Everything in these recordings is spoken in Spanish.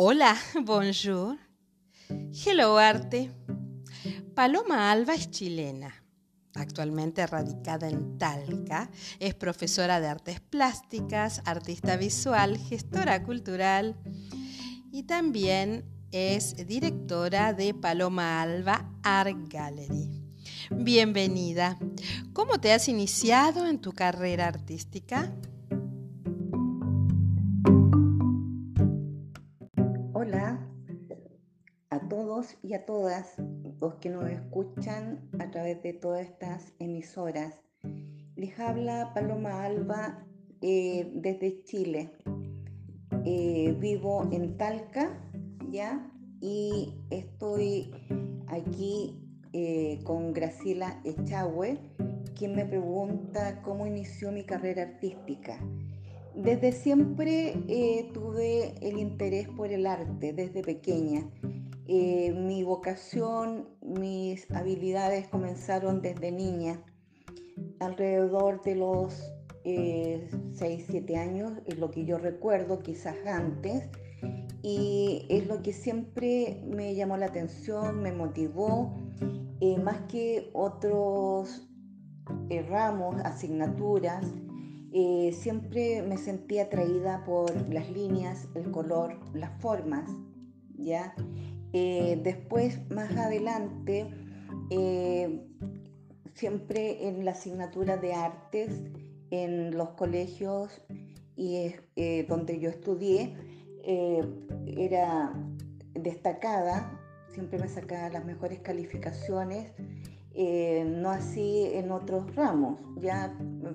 Hola, bonjour. Hello, arte. Paloma Alba es chilena. Actualmente radicada en Talca, es profesora de artes plásticas, artista visual, gestora cultural y también es directora de Paloma Alba Art Gallery. Bienvenida. ¿Cómo te has iniciado en tu carrera artística? Y a todas los que nos escuchan a través de todas estas emisoras. Les habla Paloma Alba eh, desde Chile. Eh, vivo en Talca, ¿ya? Y estoy aquí eh, con Graciela Echagüe, quien me pregunta cómo inició mi carrera artística. Desde siempre tuve el interés por el arte, desde pequeña. Eh, mi vocación, mis habilidades comenzaron desde niña, alrededor de los 6, eh, 7 años, es lo que yo recuerdo, quizás antes, y es lo que siempre me llamó la atención, me motivó, eh, más que otros ramos, asignaturas, siempre me sentí atraída por las líneas, el color, las formas, ¿ya? Eh, después, más adelante, eh, siempre en la asignatura de artes, en los colegios y eh, donde yo estudié, era destacada, siempre me sacaba las mejores calificaciones, no así en otros ramos, ya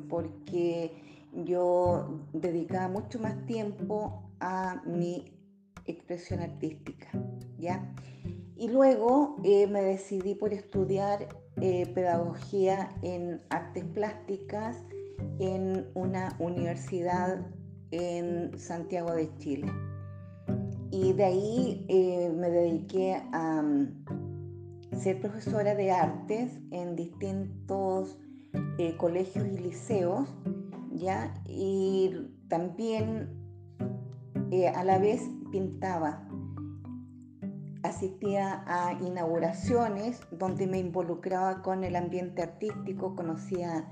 porque yo dedicaba mucho más tiempo a mi expresión artística, Y luego eh, me decidí por estudiar eh, pedagogía en artes plásticas en una universidad en Santiago de Chile. Y de ahí eh, me dediqué a mm, ser profesora de artes en distintos colegios y liceos, ¿ya? Y también a la vez pintaba. Asistía a inauguraciones donde me involucraba con el ambiente artístico, conocía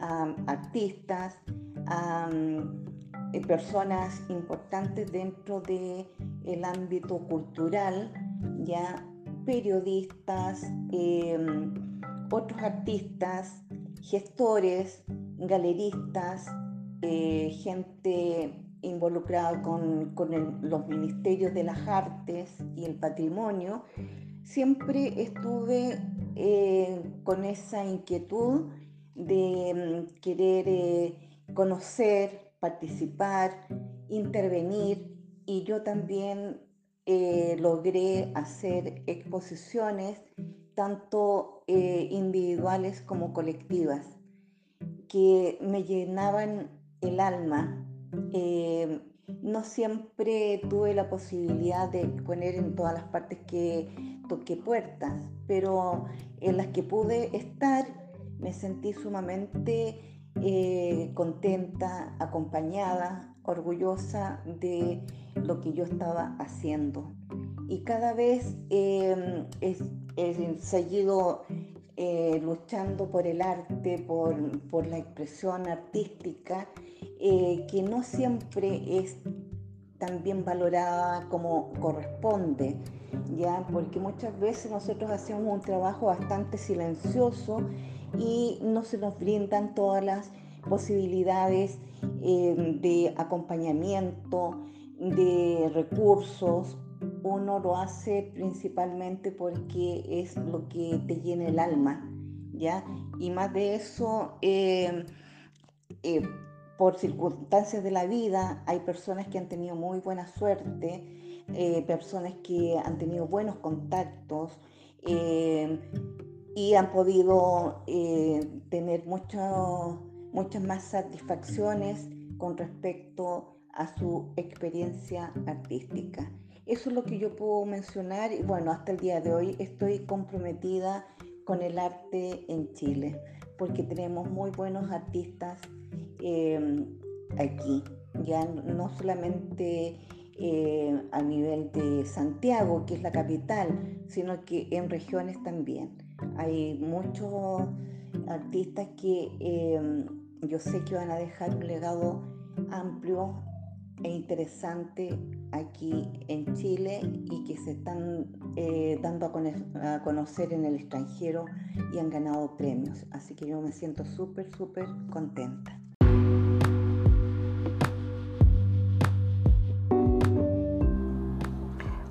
a artistas, eh, personas importantes dentro del el ámbito cultural, ya periodistas, em, otros artistas, gestores, galeristas, eh, gente involucrado con, los ministerios de las artes y el patrimonio, siempre estuve eh, con esa inquietud de mm, querer eh, conocer, participar, intervenir y yo también eh, logré hacer exposiciones tanto individuales como colectivas que me llenaban el alma eh, no siempre tuve la posibilidad de poner en todas las partes que toqué puertas, pero en las que pude estar me sentí sumamente eh, contenta, acompañada, orgullosa de lo que yo estaba haciendo. Y cada vez eh, he, seguido luchando por el arte, por la expresión artística eh, que no siempre es tan bien valorada como corresponde, ¿ya? porque muchas veces nosotros hacemos un trabajo bastante silencioso y no se nos brindan todas las posibilidades eh, de acompañamiento, de recursos. Uno lo hace principalmente porque es lo que te llena el alma, ¿ya? Y más de eso, eh, por circunstancias de la vida, hay personas que han tenido muy buena suerte, eh, personas que han tenido buenos contactos eh, y han podido eh, tener muchas más satisfacciones con respecto a su experiencia artística. Eso es lo que yo puedo mencionar y bueno, hasta el día de hoy estoy comprometida con el arte en Chile, porque tenemos muy buenos artistas Em, aquí, ya no solamente eh, a nivel de Santiago, que es la capital, sino que en regiones también. Hay muchos artistas que eh, yo sé que van a dejar un legado amplio e interesante aquí en Chile y que se están eh, dando a, conocer en el extranjero y han ganado premios. Así que yo me siento súper, súper contenta.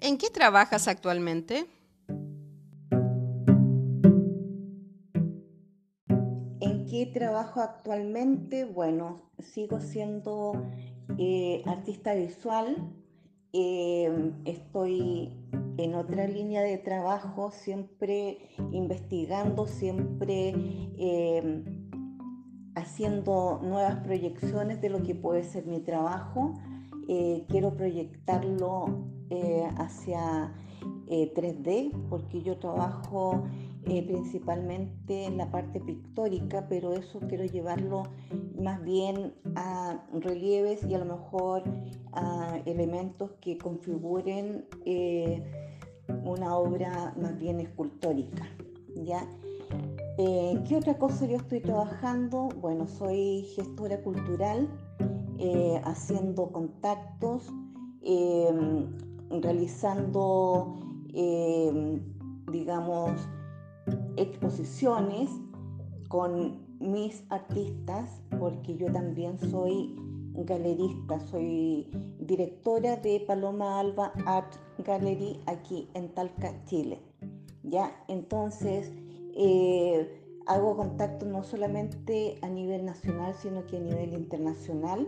¿En qué trabajas actualmente? ¿En qué trabajo actualmente? Bueno, sigo siendo eh, artista visual. Eh, estoy en otra línea de trabajo, siempre investigando, siempre eh, haciendo nuevas proyecciones de lo que puede ser mi trabajo. Eh, quiero proyectarlo eh, hacia 3D porque yo trabajo principalmente en la parte pictórica, pero eso quiero llevarlo más bien a relieves y a lo mejor a elementos que configuren una obra más bien escultórica. ¿ya? Eh, ¿Qué otra cosa yo estoy trabajando? Bueno, soy gestora cultural, eh, haciendo contactos, eh, realizando, digamos, exposiciones con mis artistas, porque yo también soy galerista, soy directora de Paloma Alba Art Gallery aquí en Talca, Chile. ¿Ya? Entonces, eh, hago contacto no solamente a nivel nacional, sino que a nivel internacional,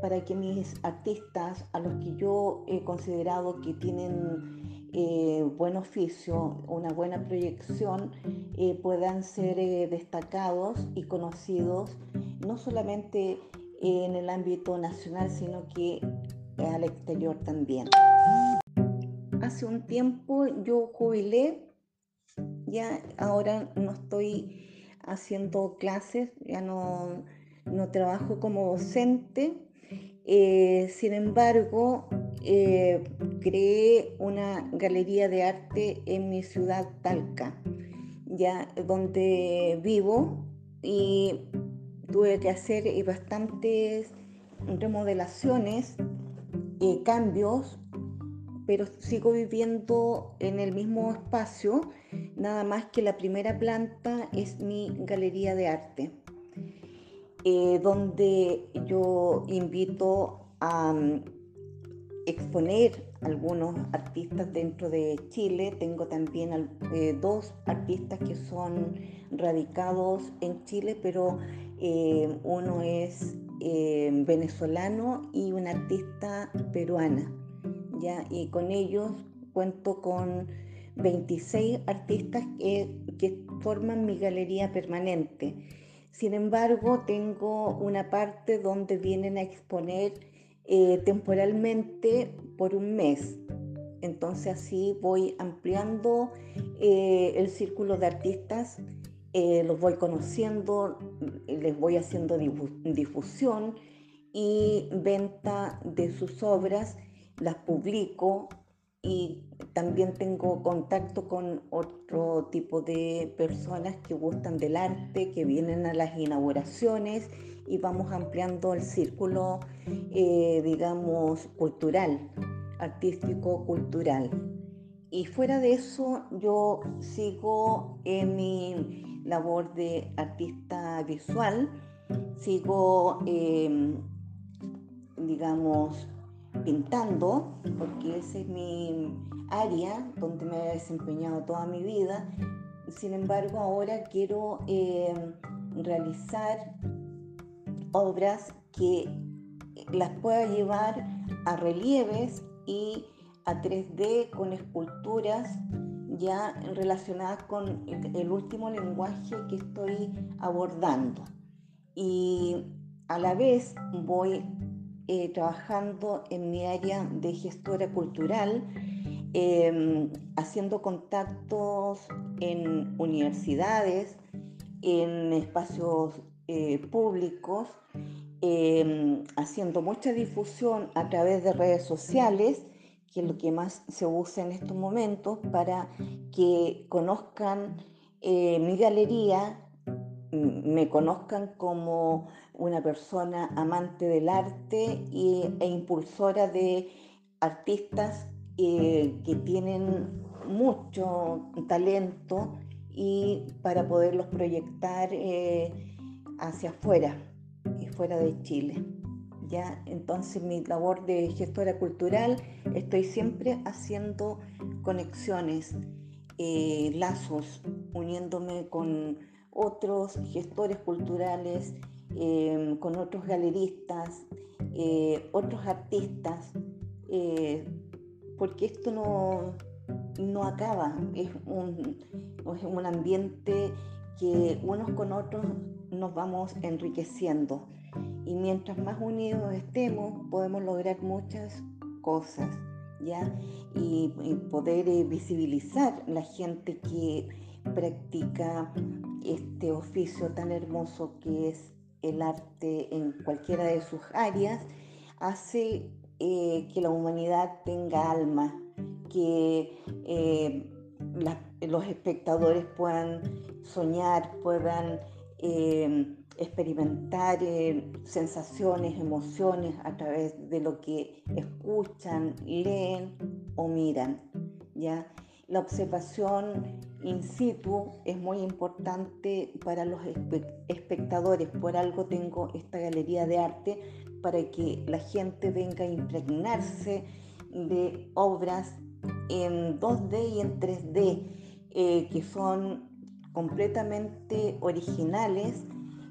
para que mis artistas, a los que yo he considerado que tienen eh, buen oficio, una buena proyección, eh, puedan ser destacados y conocidos, no solamente en el ámbito nacional, sino que al exterior también. Hace un tiempo yo jubilé, ya ahora no estoy haciendo clases, ya no, no trabajo como docente. Eh, sin embargo, eh, creé una galería de arte en mi ciudad Talca, ya donde vivo y tuve que hacer eh, bastantes remodelaciones, eh, cambios, pero sigo viviendo en el mismo espacio, nada más que la primera planta es mi galería de arte, eh, donde yo invito a mm, exponer algunos artistas dentro de Chile. Tengo también dos artistas que son radicados en Chile, pero eh, uno es eh, venezolano y una artista peruana. ¿ya? Y con ellos cuento con 26 artistas que, forman mi galería permanente. Sin embargo, tengo una parte donde vienen a exponer eh, temporalmente por un mes. Entonces así voy ampliando el círculo de artistas eh, los voy conociendo, les voy haciendo difusión y venta de sus obras, las publico y también tengo contacto con otro tipo de personas que gustan del arte, que vienen a las inauguraciones y vamos ampliando el círculo, eh, digamos, cultural, artístico-cultural. Y fuera de eso, yo sigo en mi labor de artista visual, sigo, em, digamos, pintando, porque esa es mi área donde me he desempeñado toda mi vida. Sin embargo, ahora quiero eh, realizar obras que las pueda llevar a relieves y a 3D con esculturas ya relacionadas con el último lenguaje que estoy abordando. Y a la vez voy eh, trabajando en mi área de gestora cultural, em, haciendo contactos en universidades, en espacios eh, públicos, em, haciendo mucha difusión a través de redes sociales, que es lo que más se usa en estos momentos, para que conozcan eh, mi galería, me conozcan como una persona amante del arte e impulsora de artistas eh, que tienen mucho talento y para poderlos proyectar eh, hacia afuera, y fuera de Chile. ¿ya? Entonces mi labor de gestora cultural estoy siempre haciendo conexiones, eh, lazos, uniéndome con otros gestores culturales, em, con otros galeristas, eh, otros artistas, eh, porque esto no, no acaba, es un, es un ambiente que unos con otros nos vamos enriqueciendo. Y mientras más unidos estemos podemos lograr muchas cosas. ¿Ya? Y, poder eh, visibilizar la gente que practica este oficio tan hermoso que es el arte en cualquiera de sus áreas, hace eh, que la humanidad tenga alma, que eh, los espectadores puedan soñar, puedan experimentar sensaciones, emociones a través de lo que escuchan, leen o miran. ¿ya? La observación in situ es muy importante para los espectadores. Por algo tengo esta galería de arte para que la gente venga a impregnarse de obras en 2D y en 3D eh, que son completamente originales,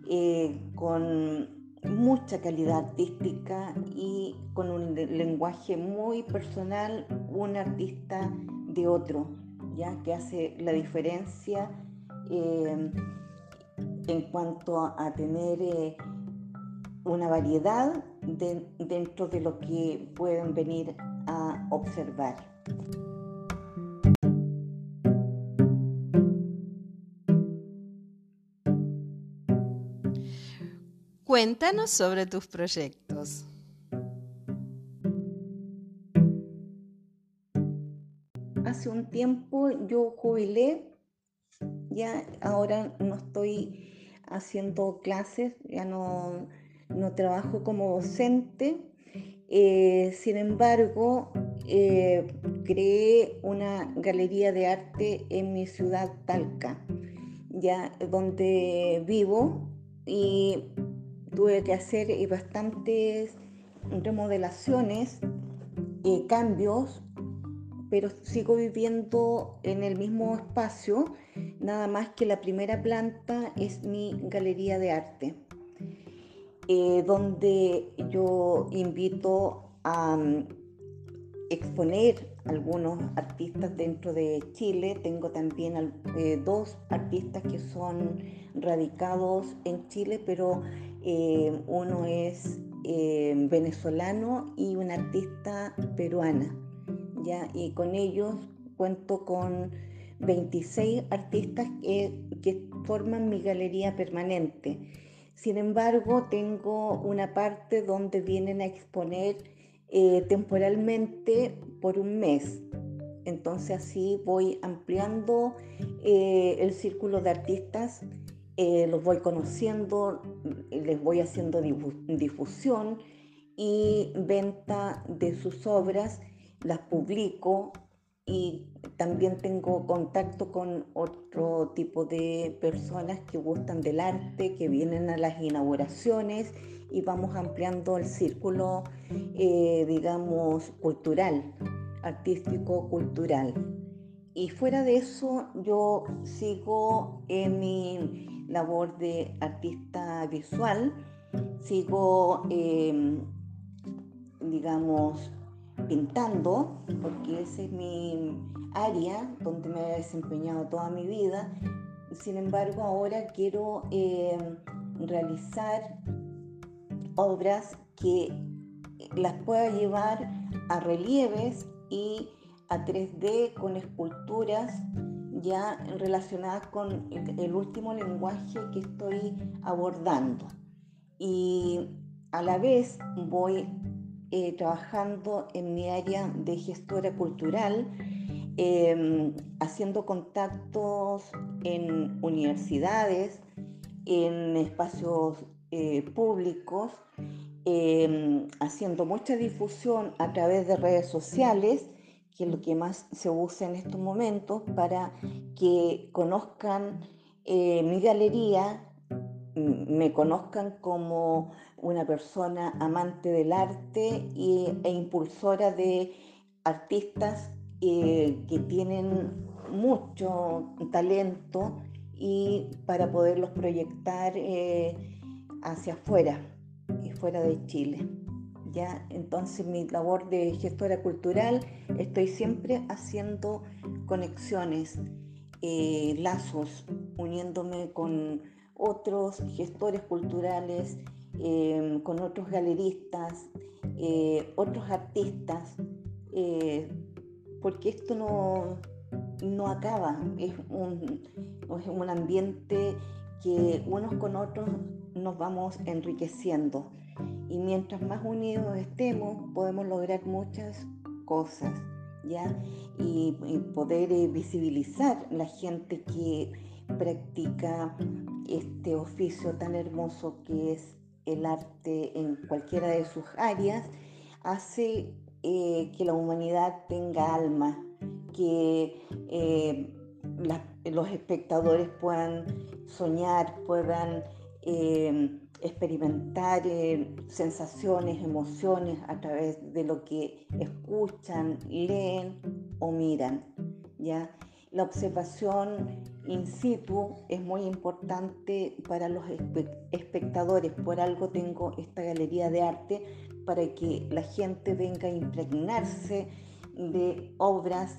eh, con mucha calidad artística y con un lenguaje muy personal, un artista de otro, ya que hace la diferencia eh, en cuanto a, tener eh, una variedad dentro de lo que pueden venir a observar. Cuéntanos sobre tus proyectos. hace un tiempo yo jubilé, ya ahora no estoy haciendo clases, ya no, no trabajo como docente. Eh, sin embargo, eh, creé una galería de arte en mi ciudad Talca, ya donde vivo y tuve que hacer bastantes remodelaciones, y cambios pero sigo viviendo en el mismo espacio, nada más que la primera planta es mi galería de arte, eh, donde yo invito a mm, exponer algunos artistas dentro de Chile. Tengo también eh, dos artistas que son radicados en Chile, pero eh, uno es venezolano y una artista peruana y con ellos cuento con 26 artistas que, forman mi galería permanente. Sin embargo, tengo una parte donde vienen a exponer eh, temporalmente por un mes. Entonces así voy ampliando eh, el círculo de artistas, eh, los voy conociendo, les voy haciendo difusión y venta de sus obras las publico y también tengo contacto con otro tipo de personas que gustan del arte, que vienen a las inauguraciones y vamos ampliando el círculo, eh, digamos, cultural, artístico, cultural. Y fuera de eso, yo sigo en mi labor de artista visual, sigo, em, digamos, pintando, porque esa es mi área donde me he desempeñado toda mi vida. Sin embargo, ahora quiero em, realizar obras que las pueda llevar a relieves y a 3D con esculturas ya relacionadas con el último lenguaje que estoy abordando. Y a la vez voy eh, trabajando en mi área de gestora cultural, em, haciendo contactos en universidades, en espacios eh, públicos, em, haciendo mucha difusión a través de redes sociales, que es lo que más se usa en estos momentos, para que conozcan eh, mi galería, me conozcan como una persona amante del arte e impulsora de artistas eh, que tienen mucho talento y para poderlos proyectar eh, hacia afuera y fuera de Chile. Entonces mi labor de gestora cultural estoy siempre haciendo conexiones, eh, lazos, uniéndome con otros gestores culturales, em, con otros galeristas, eh, otros artistas, eh, porque esto no, no acaba, es un, es un ambiente que unos con otros nos vamos enriqueciendo y mientras más unidos estemos podemos lograr muchas cosas. ¿Ya? Y, poder eh, visibilizar la gente que practica este oficio tan hermoso que es el arte en cualquiera de sus áreas, hace eh, que la humanidad tenga alma, que eh, los espectadores puedan soñar, puedan experimentar sensaciones, emociones a través de lo que escuchan, leen o miran. ¿ya? La observación in situ es muy importante para los espectadores. Por algo tengo esta galería de arte para que la gente venga a impregnarse de obras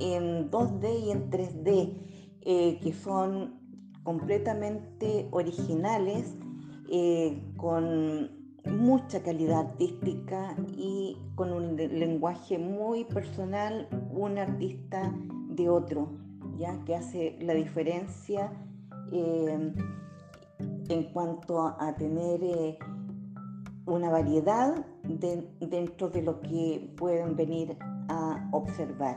en 2D y en 3D eh, que son completamente originales, eh, con mucha calidad artística y con un lenguaje muy personal, un artista de otro, ya que hace la diferencia eh, en cuanto a, tener eh, una variedad dentro de lo que pueden venir a observar.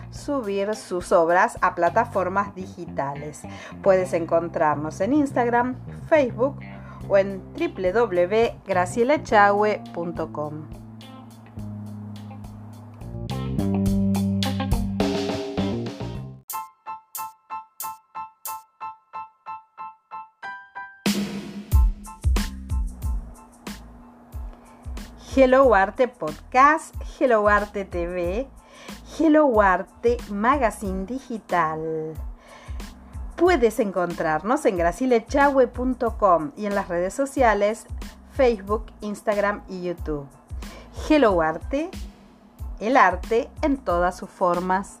subir sus obras a plataformas digitales. Puedes encontrarnos en Instagram, Facebook o en www.gracielachahue.com. Hello Arte Podcast, Hello Arte TV, Hello Arte Magazine Digital. Puedes encontrarnos en gracilechahue.com y en las redes sociales Facebook, Instagram y YouTube. Hello Arte, el arte en todas sus formas.